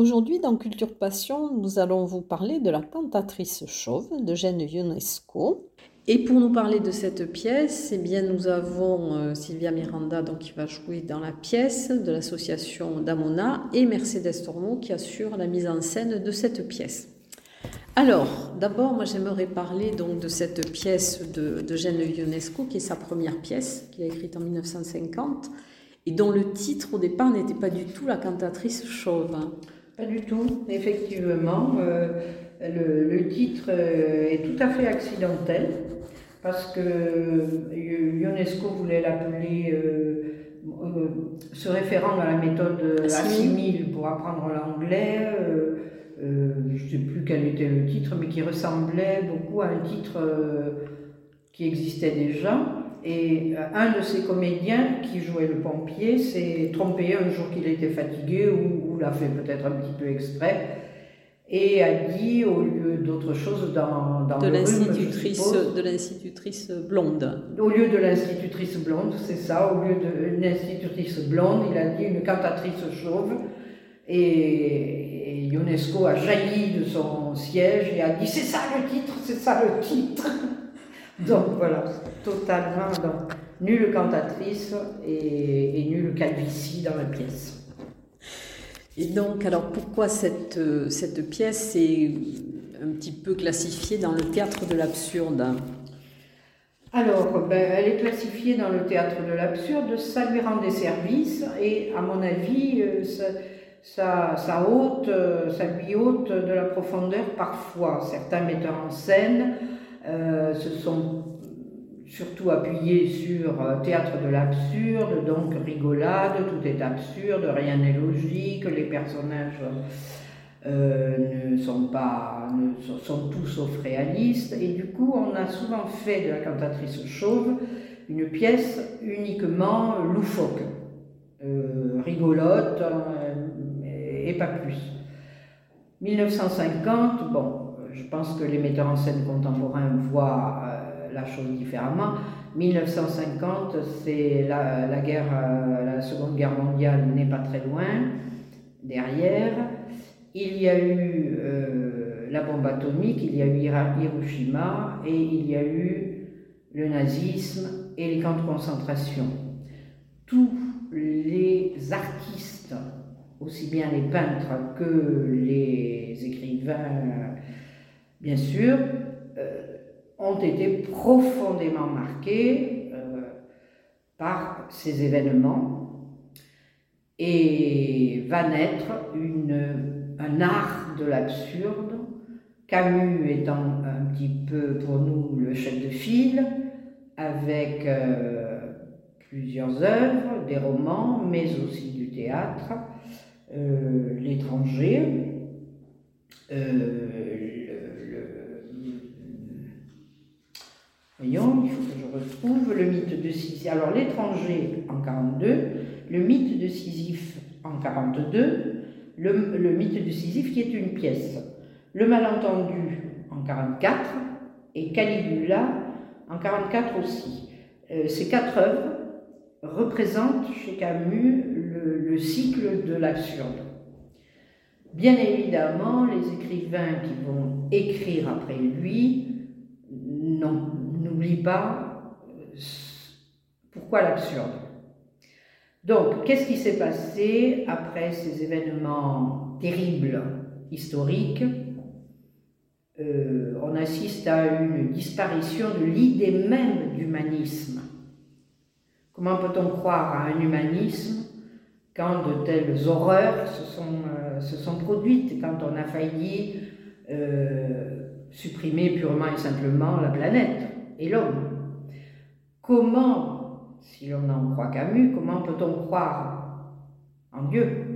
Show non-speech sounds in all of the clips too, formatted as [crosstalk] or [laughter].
Aujourd'hui, dans Culture Passion, nous allons vous parler de la cantatrice chauve de Jeanne Ionesco. Et pour nous parler de cette pièce, eh bien, nous avons euh, Sylvia Miranda donc, qui va jouer dans la pièce de l'association Damona et Mercedes Tormo qui assure la mise en scène de cette pièce. Alors, d'abord, moi j'aimerais parler donc de cette pièce de, de Jeanne Ionesco qui est sa première pièce qu'il a écrite en 1950 et dont le titre au départ n'était pas du tout la cantatrice chauve. Pas du tout, effectivement. Euh, le, titre euh, est tout à fait accidentel parce que UNESCO voulait l'appeler, euh, se référant à la méthode assimile pour apprendre l'anglais. je ne sais plus quel était le titre, mais qui ressemblait beaucoup à un titre qui existait déjà. Et un de ces comédiens qui jouait le pompier s'est trompé un jour qu'il était fatigué ou l'a fait peut-être un petit peu exprès, et a dit, au lieu d'autre chose dans, dans de l'institutrice de l'institutrice blonde. Au lieu de l'institutrice blonde, c'est ça, au lieu de l'institutrice blonde, il a dit une cantatrice chauve, et, UNESCO a jailli de son siège et a dit c'est ça le titre, c'est ça le titre. [laughs] donc voilà, totalement, donc, nulle cantatrice et, et nulle calvitie dans la pièce. Et donc, alors pourquoi cette, euh, cette pièce est un petit peu classifiée dans le théâtre de l'absurde alors, ben, elle est classifiée dans le théâtre de l'absurde, ça lui rend des services et à mon avis, euh, ça, ça, euh, ça lui ôte de la profondeur parfois. Certains metteurs en scène se sont surtout appuyé sur euh, théâtre de l'absurde, donc rigolade, tout est absurde, rien n'est logique, les personnages euh, ne sont pas, ne, sont tous sauf réalistes, et du coup on a souvent fait de la cantatrice chauve une pièce uniquement loufoque, euh, rigolote et pas plus. 1950, bon, je pense que les metteurs en scène contemporains voient la chose différemment. 1950, c'est la, guerre, euh, la Seconde Guerre mondiale n'est pas très loin derrière. Il y a eu euh, la bombe atomique, il y a eu Hiroshima et il y a eu le nazisme et les camps de concentration. Tous les artistes, aussi bien les peintres que les écrivains, bien sûr, euh, ont été profondément marqués euh, par ces événements. Et va naître un art de l'absurde, Camus étant un petit peu pour nous le chef de file, avec euh, plusieurs œuvres, des romans, mais aussi du théâtre, euh, l'étranger, Voyons, il faut que je retrouve le mythe de Sisyphe. Alors, l'étranger en 42, le mythe de Sisyphe en 42, le, le mythe de Sisyphe qui est une pièce. Le malentendu en 44 et Caligula en 44 aussi. Euh, ces quatre œuvres représentent chez Camus le, le cycle de l'absurde. Bien évidemment, les écrivains qui vont écrire après lui non, pas euh, pourquoi l'absurde? Donc, qu'est-ce qui s'est passé après ces événements terribles historiques? Euh, On assiste à une disparition de l'idée même d'humanisme. Comment peut-on croire à un humanisme quand de telles horreurs se sont, euh, se sont produites, quand on a failli supprimer purement et simplement la planète? Et l'homme. Comment si l'on en croit Camus, comment peut-on croire en Dieu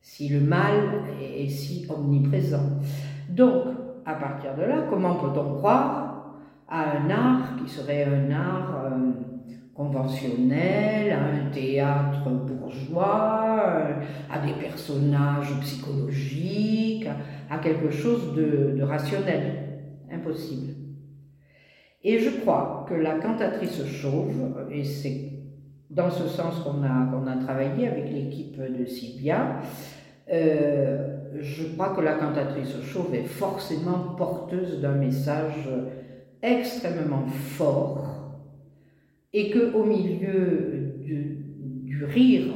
si le mal est, si omniprésent? Donc, à partir de là, comment peut-on croire à un art qui serait un art euh, conventionnel, à un théâtre bourgeois, à des personnages psychologiques, à quelque chose de, rationnel? Impossible. Et je crois que la cantatrice chauve, et c'est dans ce sens qu'on a, qu'on a travaillé avec l'équipe de Sylvia, euh, je crois que la cantatrice chauve est forcément porteuse d'un message extrêmement fort et que au milieu du, rire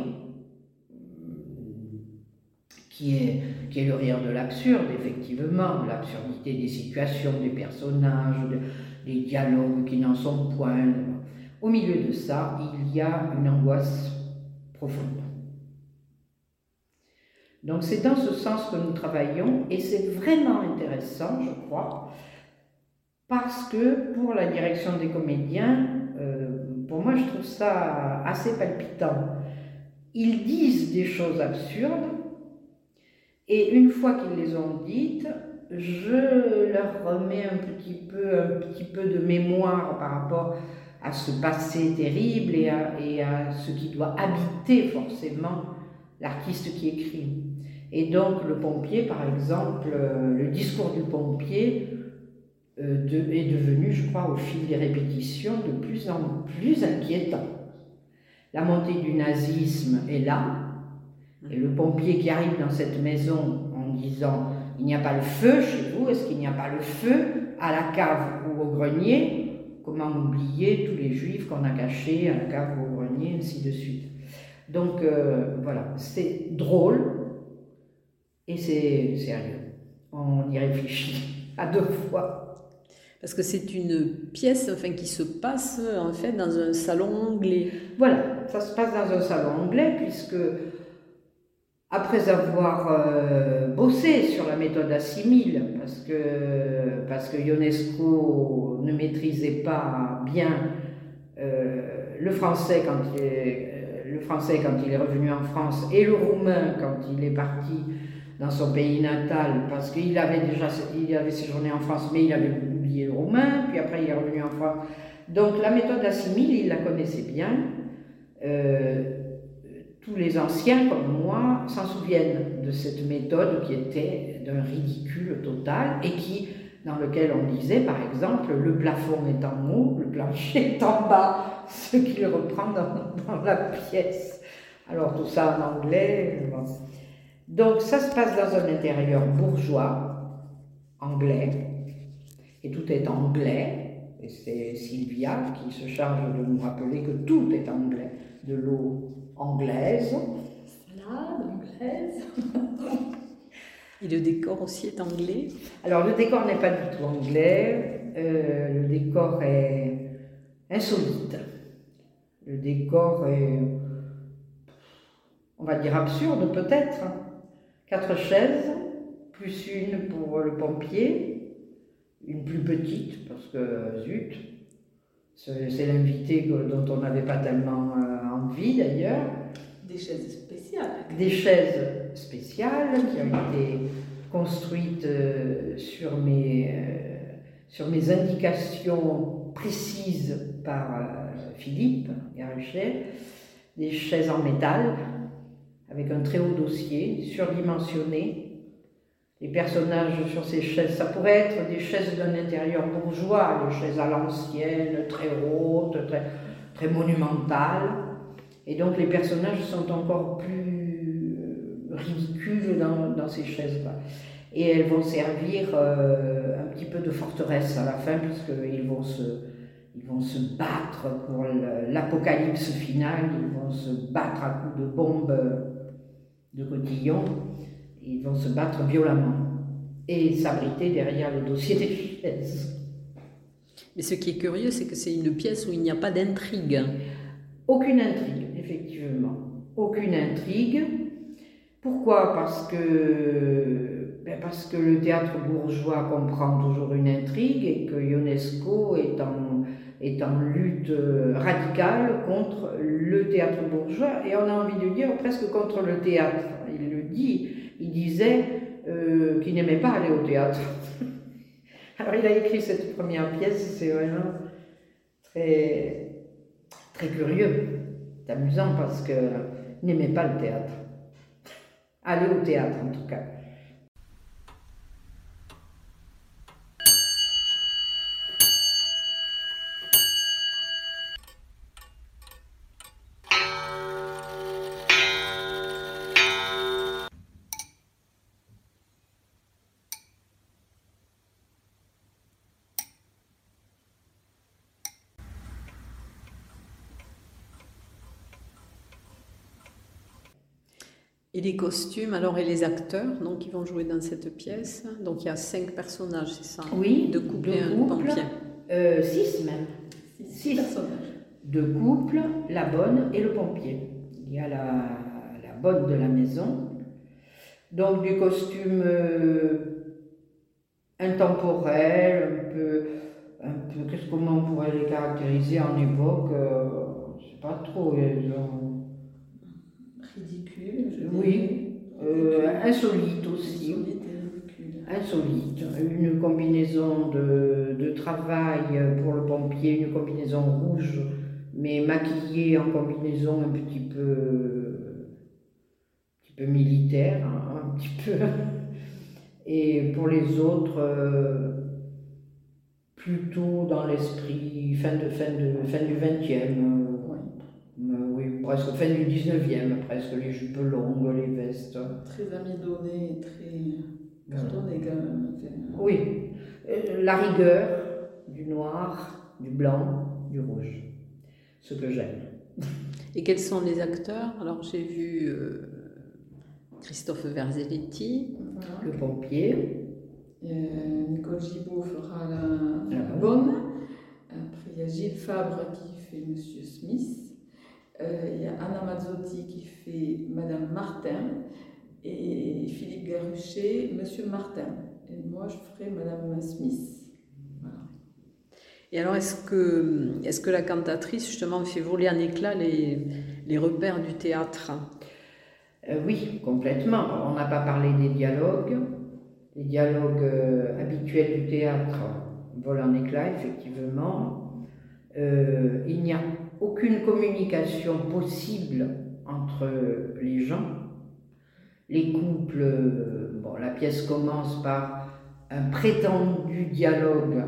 qui est, qui est le rire de l'absurde, effectivement, l'absurdité des situations, des personnages, des dialogues qui n'en sont point. Au milieu de ça, il y a une angoisse profonde. Donc c'est dans ce sens que nous travaillons et c'est vraiment intéressant, je crois, parce que pour la direction des comédiens, euh, pour moi je trouve ça assez palpitant. Ils disent des choses absurdes et une fois qu'ils les ont dites, je leur remets un petit peu, un petit peu de mémoire par rapport à ce passé terrible et à, ce qui doit habiter forcément l'artiste qui écrit. Et donc le pompier, par exemple, euh, le discours du pompier euh, est devenu, je crois, au fil des répétitions, de plus en plus inquiétant. La montée du nazisme est là, et le pompier qui arrive dans cette maison en disant il n'y a pas le feu chez vous, est-ce qu'il n'y a pas le feu à la cave ou au grenier? Comment oublier tous les juifs qu'on a cachés à la cave ou au grenier, ainsi de suite. Donc euh, voilà, c'est drôle, et c'est sérieux. On y réfléchit [laughs] à deux fois. Parce que c'est une pièce enfin, qui se passe en fait dans un salon anglais. Voilà, ça se passe dans un salon anglais puisque après avoir euh, bossé sur la méthode assimile, parce que, parce que Ionesco ne maîtrisait pas bien euh, le, français quand il est, euh, le français quand il est revenu en France et le roumain quand il est parti dans son pays natal, parce qu'il avait déjà il avait séjourné en France, mais il avait oublié le roumain, puis après il est revenu en France. Donc la méthode assimile, il la connaissait bien. Tous les anciens comme moi s'en souviennent de cette méthode qui était d'un ridicule total et qui, dans lequel on disait par exemple le plafond est en haut, le plancher est en bas, [laughs] ce qu'il reprend dans, la pièce. Alors tout ça en anglais. Donc ça se passe dans un intérieur bourgeois, anglais, et tout est anglais, et c'est Sylvia qui se charge de nous rappeler que tout est anglais, de l'eau anglaise. Salade anglaise. [laughs] et le décor aussi est anglais Alors le décor n'est pas du tout anglais, euh, le décor est insolite. Le décor est, on va dire absurde peut-être, quatre chaises, plus une pour le pompier, une plus petite, parce que zut, c'est l'invité dont on n'avait pas tellement euh, envie d'ailleurs. Des chaises spéciales. Des chaises spéciales qui ont été construites euh, sur, mes, euh, sur mes indications précises par Philippe Garuchet, des chaises en métal avec un très haut dossier, surdimensionné. Les personnages sur ces chaises, ça pourrait être des chaises d'un intérieur bourgeois, des chaises à l'ancienne, très hautes, très, très monumentales. Et donc les personnages sont encore plus ridicules dans, dans ces chaises-là. Et elles vont servir euh, un petit peu de forteresse à la fin, puisqu'ils vont se, ils vont se battre pour l'apocalypse finale, ils vont se battre à coups de bombes de cotillon, ils vont se battre violemment et s'abriter derrière le dossier des chaises. Mais ce qui est curieux, c'est que c'est une pièce où il n'y a pas d'intrigue. Aucune intrigue, effectivement. Aucune intrigue, Pourquoi? Parce que, ben parce que le théâtre bourgeois comprend toujours une intrigue et que Ionesco est en, lutte radicale contre le théâtre bourgeois et on a envie de dire presque contre le théâtre. Il le dit, il disait euh, qu'il n'aimait pas aller au théâtre. [laughs] Alors il a écrit cette première pièce, c'est vraiment très curieux. C'est amusant parce qu'il n'aimait pas le théâtre. Aller au théâtre en tout cas. Et les costumes, alors, et les acteurs, donc, qui vont jouer dans cette pièce. Donc, il y a cinq personnages, c'est ça Oui. Deux couples et un pompier. Euh, six même. Six personnages. Deux couples, la bonne et le pompier. Il y a la, la bonne de la maison. Donc du costume euh, intemporel, un peu, un peu qu'est-ce comment on pourrait les caractériser en époque, euh, je sais pas trop. euh, genre, oui, euh, insolite aussi. Insolite. Une combinaison de, de travail pour le pompier, une combinaison rouge, mais maquillée en combinaison un petit peu, un petit peu militaire, hein, un petit peu. [laughs] Et pour les autres, euh, plutôt dans l'esprit fin, de, fin, de, fin du 20e. Ouais. oui, presque fin du 19e, presque les jupes longues, les vestes. Très amidonné, très cartonné quand même. Oui, euh, la rigueur du noir, du blanc, du rouge. Ce que j'aime. Et quels sont les acteurs? Alors, j'ai vu euh, Christophe Verzelletti. voilà. Le pompier, Euh, Nicole Gibaud fera la, La la bonne. Après, il y a Gilles Fabre qui fait Monsieur Smith. Euh, il y a Anna Mazzotti qui fait Madame Martin. Et Philippe Garuchet, Monsieur Martin. Et moi, je ferai Madame Smith. Voilà. Et alors, est-ce que, est que la cantatrice, justement, fait voler en éclat les, les repères du théâtre? Euh, oui, complètement. On n'a pas parlé des dialogues. Les dialogues euh, habituels du théâtre volent en éclats, effectivement. Euh, il n'y a aucune communication possible entre les gens. Les couples, euh, bon, la pièce commence par un prétendu dialogue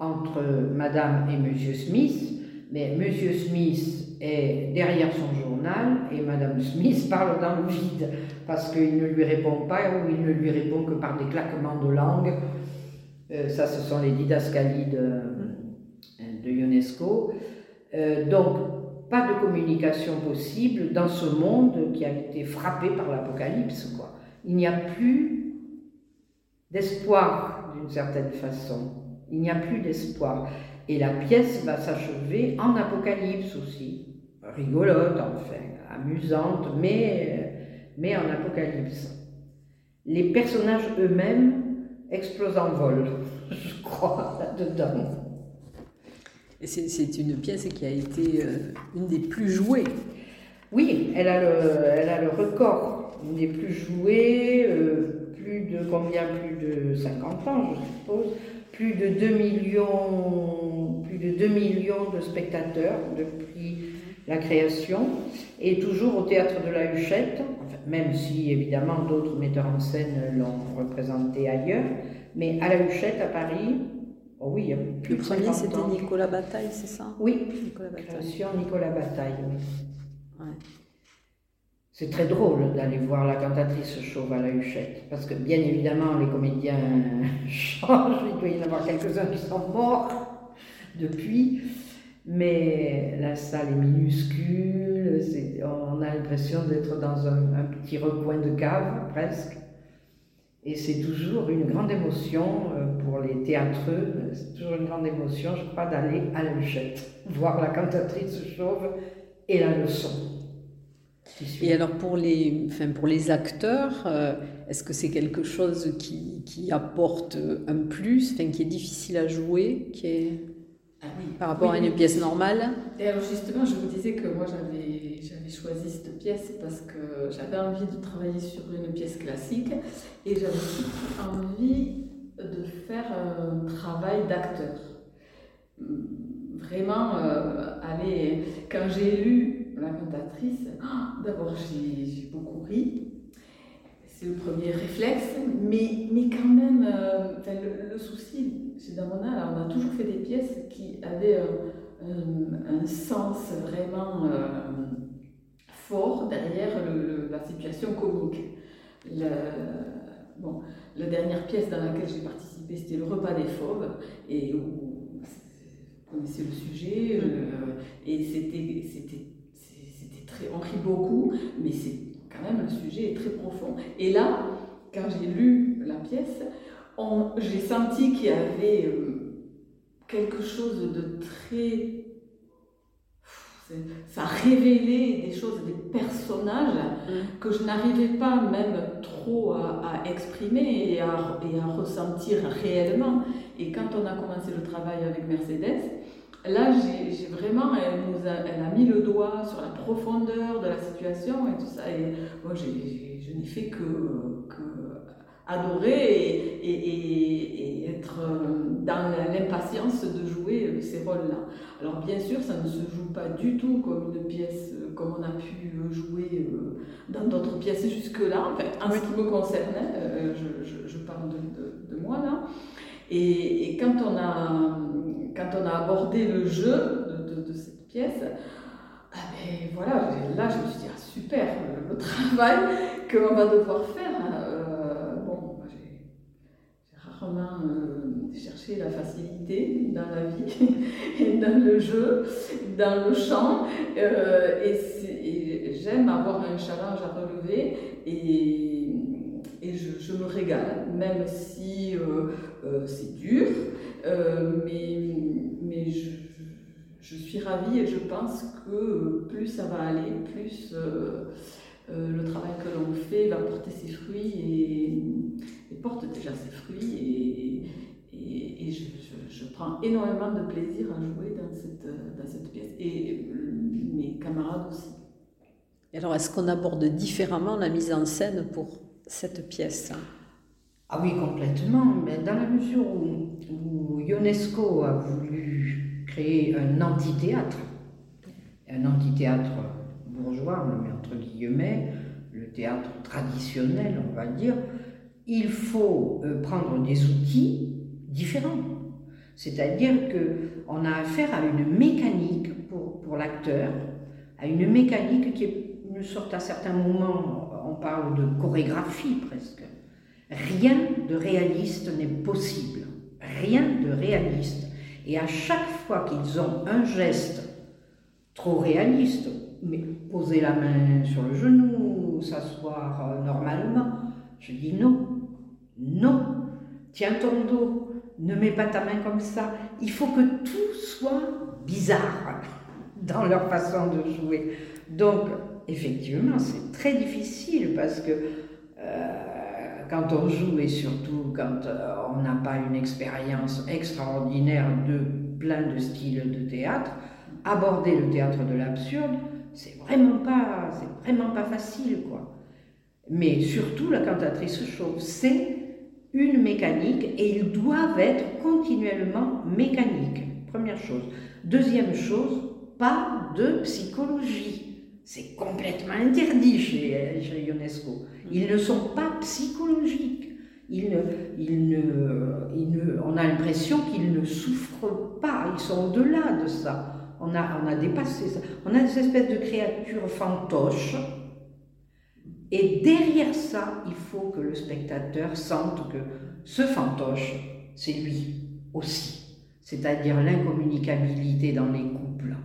entre Madame et Monsieur Smith, mais Monsieur Smith est derrière son journal et Madame Smith [laughs] parle dans le vide parce qu'il ne lui répond pas ou il ne lui répond que par des claquements de langue. Euh, ça, ce sont les didascalies de, de Ionesco. Euh, donc, pas de communication possible dans ce monde qui a été frappé par l'apocalypse. quoi. Il n'y a plus d'espoir d'une certaine façon. Il n'y a plus d'espoir. Et la pièce va s'achever en apocalypse aussi. Rigolote, enfin, amusante, mais, mais en apocalypse. Les personnages eux-mêmes explosent en vol, [laughs] je crois, là-dedans. C'est, une pièce qui a été euh, une des plus jouées. Oui, elle a le, record, une des plus jouées, euh, plus de combien? Plus de 50 ans, je suppose. Plus de 2 millions, plus de 2 millions de spectateurs depuis la création, et toujours au théâtre de la Huchette, même si évidemment d'autres metteurs en scène l'ont représenté ailleurs, mais à la Huchette à Paris, oh oui, il y a plus Le premier, 50 c'était. Nicolas Bataille, c'est ça? Oui, Nicolas Bataille. Nicolas Bataille, oui. Ouais. C'est très drôle d'aller voir la cantatrice chauve à la Huchette, parce que bien évidemment les comédiens [laughs] changent, il doit y en avoir quelques-uns qui sont morts depuis, mais la salle est minuscule, on a l'impression d'être dans un, un petit recoin de cave presque, et c'est toujours une grande émotion euh, pour les théâtreux, c'est toujours une grande émotion, je crois, d'aller à la [laughs] voir la cantatrice chauve et la leçon. Et alors pour les, enfin pour les acteurs, euh, est-ce que c'est quelque chose qui, qui, apporte un plus, enfin, qui est difficile à jouer, qui est ah par rapport à une pièce normale. Et alors justement, je vous disais que moi j'avais, j'avais choisi cette pièce parce que j'avais envie de travailler sur une pièce classique et j'avais envie de faire un travail d'acteur. Vraiment, euh, aller, quand j'ai lu la cantatrice, ah, d'abord j'ai beaucoup ri, c'est le premier réflexe, mais, mais quand même, euh, le, souci chez Damona, on a toujours fait des pièces qui avaient un, sens vraiment euh, fort derrière la situation comique. bon, la dernière pièce dans laquelle j'ai participé, c'était Le repas des fauves, et vous connaissez le sujet, euh, et c'était on rit beaucoup, mais c'est quand même le sujet très profond. Et là, quand j'ai lu la pièce, j'ai senti qu'il y avait euh, quelque chose de très ça révélait des choses, des personnages mm. que je n'arrivais pas même trop à, exprimer et à, et à, ressentir réellement. Et quand on a commencé le travail avec Mercedes, Là, j'ai vraiment, elle, nous a, elle a mis le doigt sur la profondeur de la situation et tout ça. Et moi, je n'ai fait que, adorer et, être dans l'impatience de jouer ces rôles-là. Alors, bien sûr, ça ne se joue pas du tout comme une pièce, comme on a pu jouer euh, dans d'autres pièces jusque-là. en ce qui me concernait, euh, je, parle de, moi là. Et, quand on a quand on a abordé le jeu de, cette pièce, ah ben voilà, là je me suis dit, ah, super, le, travail qu'on va devoir faire. Hein, euh, bon, j'ai euh, cherché la facilité dans la vie, [laughs] dans le jeu, dans le chant, euh, et, j'aime avoir un challenge à relever, et, et je, me régale, même si c'est dur. Euh, mais, je, suis ravie et je pense que plus ça va aller, plus euh, euh, le travail que l'on fait va porter ses fruits et, porte déjà ses fruits. Je, prends énormément de plaisir à jouer dans cette, dans cette pièce. Et mes camarades aussi. Alors, est-ce qu'on aborde différemment la mise en scène pour cette pièce? Ah oui, complètement, mais dans la mesure où, UNESCO a voulu créer un amphithéâtre, un amphithéâtre bourgeois, on le met entre guillemets, le théâtre traditionnel, on va dire, il faut euh, prendre des outils différents. C'est-à-dire qu'on a affaire à une mécanique pour, pour l'acteur, à une mécanique qui est une sorte à certains moments, on parle de chorégraphie presque Rien de réaliste n'est possible. Rien de réaliste. Et à chaque fois qu'ils ont un geste trop réaliste, poser la main sur le genou, s'asseoir euh, normalement, je dis non, non, tiens ton dos, ne mets pas ta main comme ça. Il faut que tout soit bizarre [laughs] dans leur façon de jouer. Donc, effectivement, c'est très difficile parce que euh, quand on joue et surtout quand euh, on n'a pas une expérience extraordinaire de plein de styles de théâtre, aborder le théâtre de l'absurde, c'est vraiment pas, c'est vraiment pas facile, quoi. Mais surtout, la cantatrice chauve, c'est une mécanique et ils doivent être continuellement mécaniques. Première chose. Deuxième chose, pas de psychologie. C'est complètement interdit chez, chez UNESCO. Ils ne sont pas psychologiques. Ils ne, ils ne, on a l'impression qu'ils ne souffrent pas. Ils sont au-delà de ça. On a, on a dépassé ça. On a des espèces de créatures fantoches. Et derrière ça, il faut que le spectateur sente que ce fantoche, c'est lui aussi. C'est-à-dire l'incommunicabilité dans les couples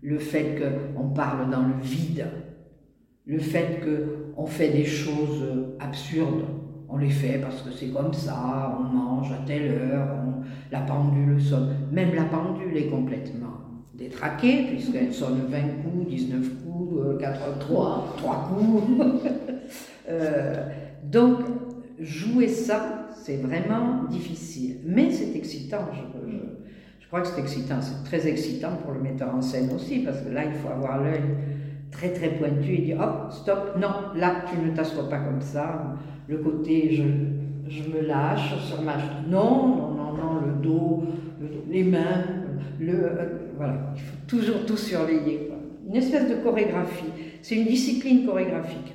le fait qu'on parle dans le vide, le fait qu'on fait des choses absurdes. On les fait parce que c'est comme ça, on mange à telle heure, la pendule sonne. Même la pendule est complètement détraquée, puisqu'elle sonne 20 coups, 19 coups, 4, 3, 3 coups. [laughs] Euh, donc, jouer ça, c'est vraiment difficile. Mais c'est excitant, je, crois que c'est excitant. C'est très excitant pour le metteur en scène aussi, parce que là, il faut avoir l'œil très très pointu et dire hop, stop, non, là, tu ne t'assois pas comme ça. Le côté, je, je me lâche sur ma... Non, non, non, non, le dos, les mains, le, euh, voilà, il faut toujours tout surveiller. Une espèce de chorégraphie. C'est une discipline chorégraphique.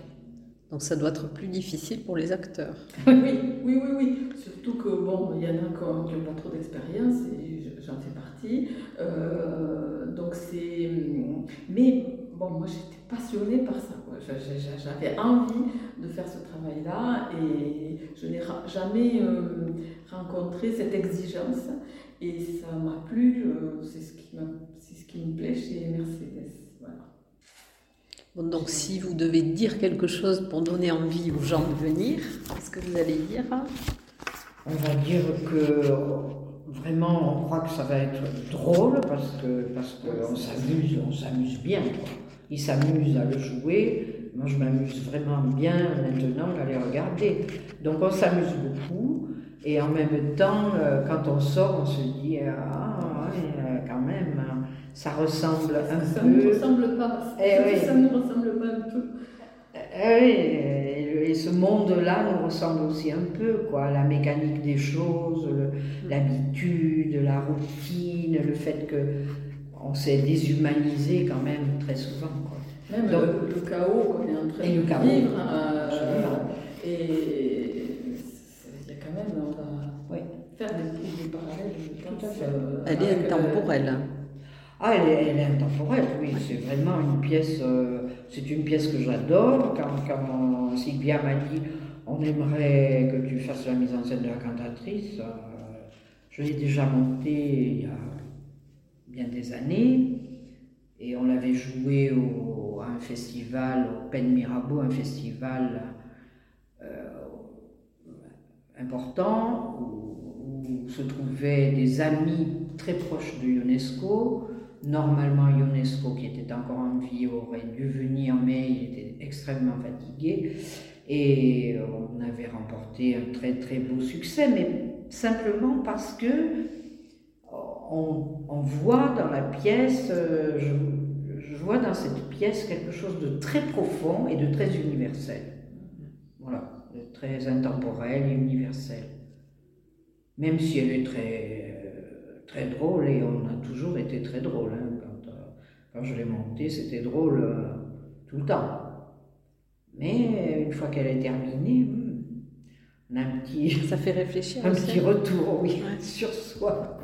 Donc ça doit être plus difficile pour les acteurs. [laughs] oui, oui, oui, oui. Surtout que bon, il y en a qui n'ont pas trop d'expérience et j'en fais partie. Euh, donc c'est, mais bon, moi j'étais passionnée par ça. J'avais envie de faire ce travail-là et je n'ai jamais euh, rencontré cette exigence et ça m'a plu. Euh, c'est ce qui ce qui me plaît chez Mercedes. Donc si vous devez dire quelque chose pour donner envie aux gens de venir, qu'est-ce que vous allez dire On va dire que vraiment on croit que ça va être drôle parce que parce qu'on s'amuse, on s'amuse bien. Ils s'amusent à le jouer. Moi, je m'amuse vraiment bien maintenant à les regarder. Donc, on s'amuse beaucoup. Et en même temps, euh, quand on sort, on se dit Ah, ouais, quand même, ça ressemble un ça peu. Ça ne ressemble pas. Eh ça ne ressemble pas un peu. Eh oui, et, ce monde-là nous ressemble aussi un peu, quoi. La mécanique des choses, l'habitude, la routine, le fait que on s'est déshumanisé quand même très souvent. Quoi. Même Donc, le, chaos qu'on est en train de chaos, vivre. Euh, et il y a quand même, on va faire des, des parallèles. Tout à fait. Euh, elle est intemporelle. Ah, elle est, elle intemporelle, oui. C'est vraiment une pièce. Euh, c'est une pièce que j'adore. Quand, quand Sylvia m'a dit, on aimerait que tu fasses la mise en scène de la cantatrice. je l'ai déjà montée il y a bien des années. Et on l'avait joué au, à un festival, au Pen Mirabeau, un festival euh, important où, se trouvaient des amis très proches de UNESCO. Normalement, UNESCO, qui était encore en vie, aurait dû venir, mais il était extrêmement fatigué. Et on avait remporté un très très beau succès, mais simplement parce que on, voit dans la pièce, euh, je, vois dans cette pièce quelque chose de très profond et de très universel. Voilà, de très intemporel et universel. Même si elle est très, euh, très drôle, et on a toujours été très drôle. Hein, quand, euh, quand, je l'ai montée, c'était drôle tout le temps. Mais une fois qu'elle est terminée, hmm, on a un petit. Ça fait réfléchir. [laughs] Un petit retour, oui, sur soi.